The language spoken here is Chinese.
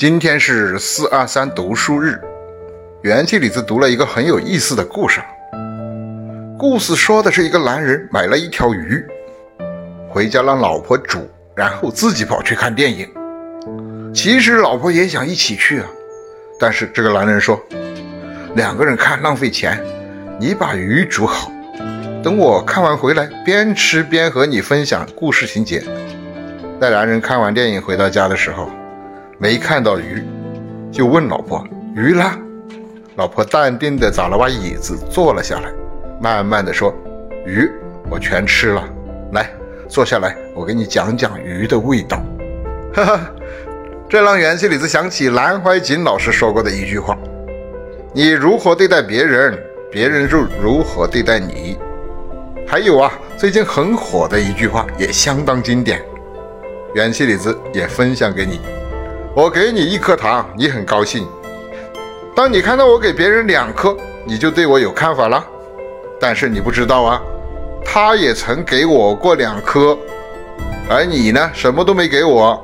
今天是四二三读书日，元气李子读了一个很有意思的故事。故事说的是一个男人买了一条鱼，回家让老婆煮，然后自己跑去看电影。其实老婆也想一起去啊，但是这个男人说，两个人看浪费钱，你把鱼煮好，等我看完回来边吃边和你分享故事情节。在男人看完电影回到家的时候。没看到鱼，就问老婆：“鱼呢？”老婆淡定地找了把椅子坐了下来，慢慢地说：“鱼我全吃了，来坐下来，我给你讲讲鱼的味道。”哈哈，这让元气李子想起南怀瑾老师说过的一句话：“你如何对待别人，别人就如何对待你。”还有啊，最近很火的一句话也相当经典，元气李子也分享给你。我给你一颗糖，你很高兴。当你看到我给别人两颗，你就对我有看法了。但是你不知道啊，他也曾给我过两颗，而你呢，什么都没给我。